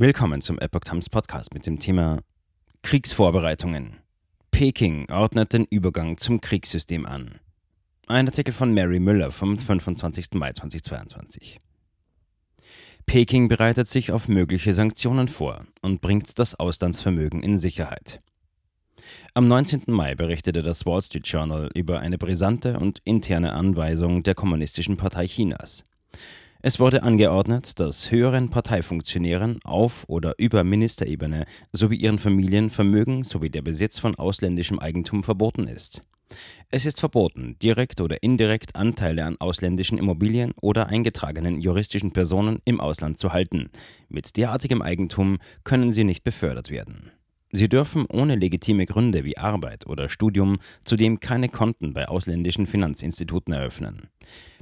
Willkommen zum Epoch Times Podcast mit dem Thema Kriegsvorbereitungen. Peking ordnet den Übergang zum Kriegssystem an. Ein Artikel von Mary Müller vom 25. Mai 2022. Peking bereitet sich auf mögliche Sanktionen vor und bringt das Auslandsvermögen in Sicherheit. Am 19. Mai berichtete das Wall Street Journal über eine brisante und interne Anweisung der Kommunistischen Partei Chinas. Es wurde angeordnet, dass höheren Parteifunktionären auf oder über Ministerebene sowie ihren Familien Vermögen sowie der Besitz von ausländischem Eigentum verboten ist. Es ist verboten, direkt oder indirekt Anteile an ausländischen Immobilien oder eingetragenen juristischen Personen im Ausland zu halten. Mit derartigem Eigentum können sie nicht befördert werden. Sie dürfen ohne legitime Gründe wie Arbeit oder Studium zudem keine Konten bei ausländischen Finanzinstituten eröffnen.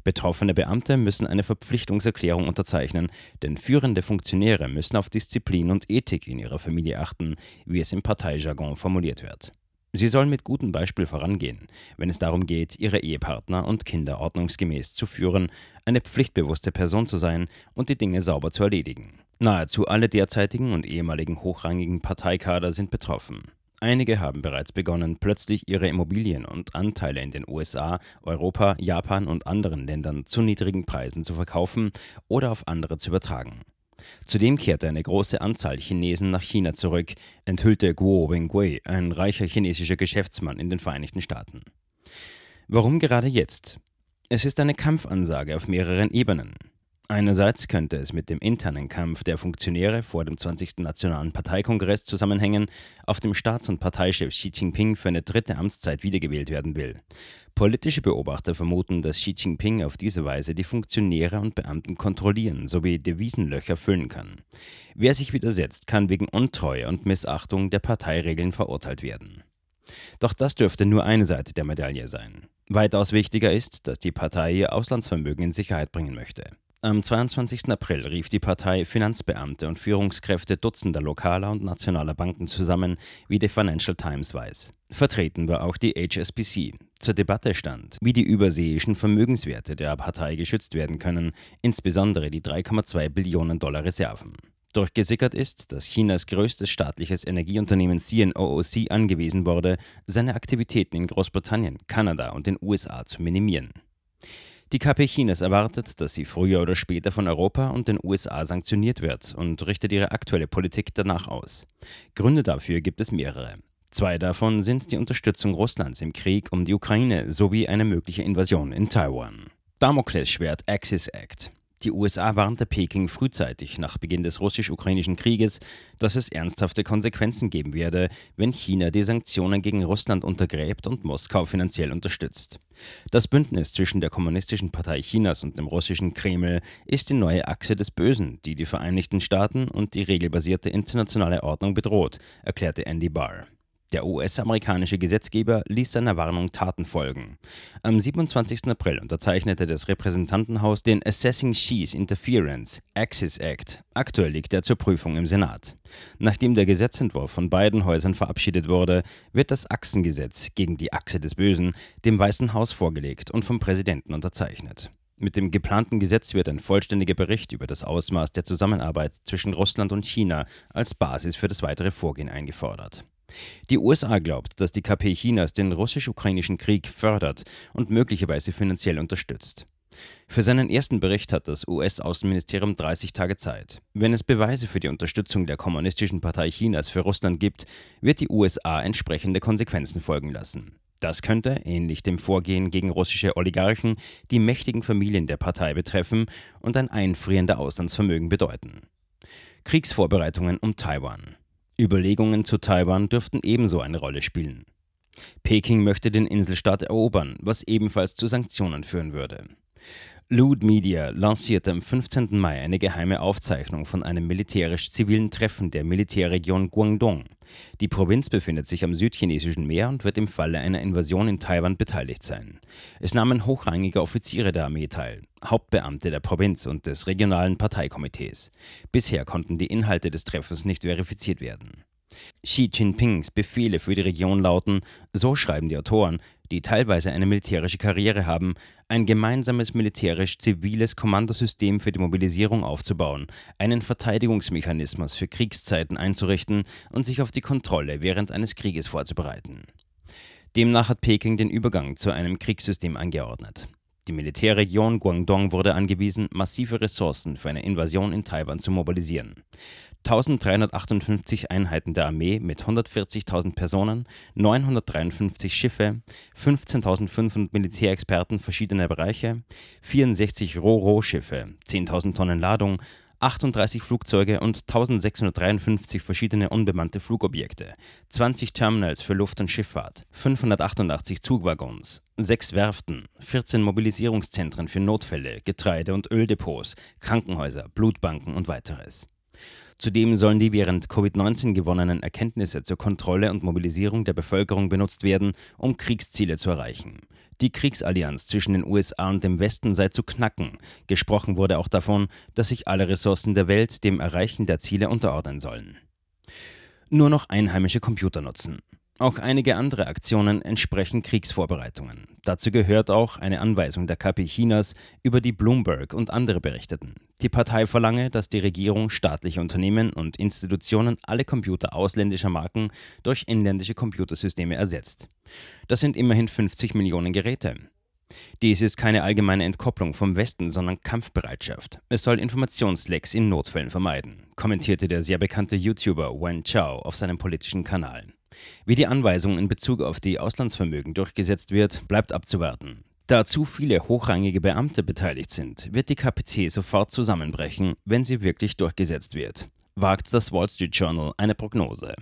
Betroffene Beamte müssen eine Verpflichtungserklärung unterzeichnen, denn führende Funktionäre müssen auf Disziplin und Ethik in ihrer Familie achten, wie es im Parteijargon formuliert wird. Sie sollen mit gutem Beispiel vorangehen, wenn es darum geht, ihre Ehepartner und Kinder ordnungsgemäß zu führen, eine pflichtbewusste Person zu sein und die Dinge sauber zu erledigen. Nahezu alle derzeitigen und ehemaligen hochrangigen Parteikader sind betroffen. Einige haben bereits begonnen, plötzlich ihre Immobilien und Anteile in den USA, Europa, Japan und anderen Ländern zu niedrigen Preisen zu verkaufen oder auf andere zu übertragen. Zudem kehrte eine große Anzahl Chinesen nach China zurück, enthüllte Guo Wengui, ein reicher chinesischer Geschäftsmann in den Vereinigten Staaten. Warum gerade jetzt? Es ist eine Kampfansage auf mehreren Ebenen. Einerseits könnte es mit dem internen Kampf der Funktionäre vor dem 20. Nationalen Parteikongress zusammenhängen, auf dem Staats- und Parteichef Xi Jinping für eine dritte Amtszeit wiedergewählt werden will. Politische Beobachter vermuten, dass Xi Jinping auf diese Weise die Funktionäre und Beamten kontrollieren sowie Devisenlöcher füllen kann. Wer sich widersetzt, kann wegen Untreue und Missachtung der Parteiregeln verurteilt werden. Doch das dürfte nur eine Seite der Medaille sein. Weitaus wichtiger ist, dass die Partei ihr Auslandsvermögen in Sicherheit bringen möchte. Am 22. April rief die Partei Finanzbeamte und Führungskräfte Dutzender lokaler und nationaler Banken zusammen, wie die Financial Times weiß. Vertreten war auch die HSBC. Zur Debatte stand, wie die überseeischen Vermögenswerte der Partei geschützt werden können, insbesondere die 3,2 Billionen Dollar Reserven. Durchgesickert ist, dass Chinas größtes staatliches Energieunternehmen CNOOC angewiesen wurde, seine Aktivitäten in Großbritannien, Kanada und den USA zu minimieren. Die KP Chinas erwartet, dass sie früher oder später von Europa und den USA sanktioniert wird und richtet ihre aktuelle Politik danach aus. Gründe dafür gibt es mehrere. Zwei davon sind die Unterstützung Russlands im Krieg um die Ukraine sowie eine mögliche Invasion in Taiwan. Damoklesschwert Axis Act. Die USA warnte Peking frühzeitig nach Beginn des russisch-ukrainischen Krieges, dass es ernsthafte Konsequenzen geben werde, wenn China die Sanktionen gegen Russland untergräbt und Moskau finanziell unterstützt. Das Bündnis zwischen der Kommunistischen Partei Chinas und dem russischen Kreml ist die neue Achse des Bösen, die die Vereinigten Staaten und die regelbasierte internationale Ordnung bedroht, erklärte Andy Barr. Der US-amerikanische Gesetzgeber ließ seiner Warnung Taten folgen. Am 27. April unterzeichnete das Repräsentantenhaus den Assessing Xi's Interference Axis Act. Aktuell liegt er zur Prüfung im Senat. Nachdem der Gesetzentwurf von beiden Häusern verabschiedet wurde, wird das Achsengesetz gegen die Achse des Bösen dem Weißen Haus vorgelegt und vom Präsidenten unterzeichnet. Mit dem geplanten Gesetz wird ein vollständiger Bericht über das Ausmaß der Zusammenarbeit zwischen Russland und China als Basis für das weitere Vorgehen eingefordert. Die USA glaubt, dass die KP Chinas den russisch-ukrainischen Krieg fördert und möglicherweise finanziell unterstützt. Für seinen ersten Bericht hat das US-Außenministerium 30 Tage Zeit. Wenn es Beweise für die Unterstützung der Kommunistischen Partei Chinas für Russland gibt, wird die USA entsprechende Konsequenzen folgen lassen. Das könnte, ähnlich dem Vorgehen gegen russische Oligarchen, die mächtigen Familien der Partei betreffen und ein Einfrieren der Auslandsvermögen bedeuten. Kriegsvorbereitungen um Taiwan. Überlegungen zu Taiwan dürften ebenso eine Rolle spielen. Peking möchte den Inselstaat erobern, was ebenfalls zu Sanktionen führen würde. Loot Media lancierte am 15. Mai eine geheime Aufzeichnung von einem militärisch-zivilen Treffen der Militärregion Guangdong. Die Provinz befindet sich am südchinesischen Meer und wird im Falle einer Invasion in Taiwan beteiligt sein. Es nahmen hochrangige Offiziere der Armee teil, Hauptbeamte der Provinz und des regionalen Parteikomitees. Bisher konnten die Inhalte des Treffens nicht verifiziert werden. Xi Jinpings Befehle für die Region lauten, so schreiben die Autoren, die teilweise eine militärische Karriere haben, ein gemeinsames militärisch-ziviles Kommandosystem für die Mobilisierung aufzubauen, einen Verteidigungsmechanismus für Kriegszeiten einzurichten und sich auf die Kontrolle während eines Krieges vorzubereiten. Demnach hat Peking den Übergang zu einem Kriegssystem angeordnet. Die Militärregion Guangdong wurde angewiesen, massive Ressourcen für eine Invasion in Taiwan zu mobilisieren. 1358 Einheiten der Armee mit 140.000 Personen, 953 Schiffe, 15.500 Militärexperten verschiedener Bereiche, 64 Ro-Ro-Schiffe, 10.000 Tonnen Ladung, 38 Flugzeuge und 1653 verschiedene unbemannte Flugobjekte, 20 Terminals für Luft- und Schifffahrt, 588 Zugwaggons, 6 Werften, 14 Mobilisierungszentren für Notfälle, Getreide- und Öldepots, Krankenhäuser, Blutbanken und weiteres. Zudem sollen die während Covid-19 gewonnenen Erkenntnisse zur Kontrolle und Mobilisierung der Bevölkerung benutzt werden, um Kriegsziele zu erreichen. Die Kriegsallianz zwischen den USA und dem Westen sei zu knacken. Gesprochen wurde auch davon, dass sich alle Ressourcen der Welt dem Erreichen der Ziele unterordnen sollen. Nur noch einheimische Computer nutzen. Auch einige andere Aktionen entsprechen Kriegsvorbereitungen. Dazu gehört auch eine Anweisung der KP Chinas, über die Bloomberg und andere berichteten. Die Partei verlange, dass die Regierung staatliche Unternehmen und Institutionen alle Computer ausländischer Marken durch inländische Computersysteme ersetzt. Das sind immerhin 50 Millionen Geräte. Dies ist keine allgemeine Entkopplung vom Westen, sondern Kampfbereitschaft. Es soll Informationslecks in Notfällen vermeiden, kommentierte der sehr bekannte YouTuber Wen Chao auf seinem politischen Kanal. Wie die Anweisung in Bezug auf die Auslandsvermögen durchgesetzt wird, bleibt abzuwarten. Da zu viele hochrangige Beamte beteiligt sind, wird die KPC sofort zusammenbrechen, wenn sie wirklich durchgesetzt wird, wagt das Wall Street Journal eine Prognose.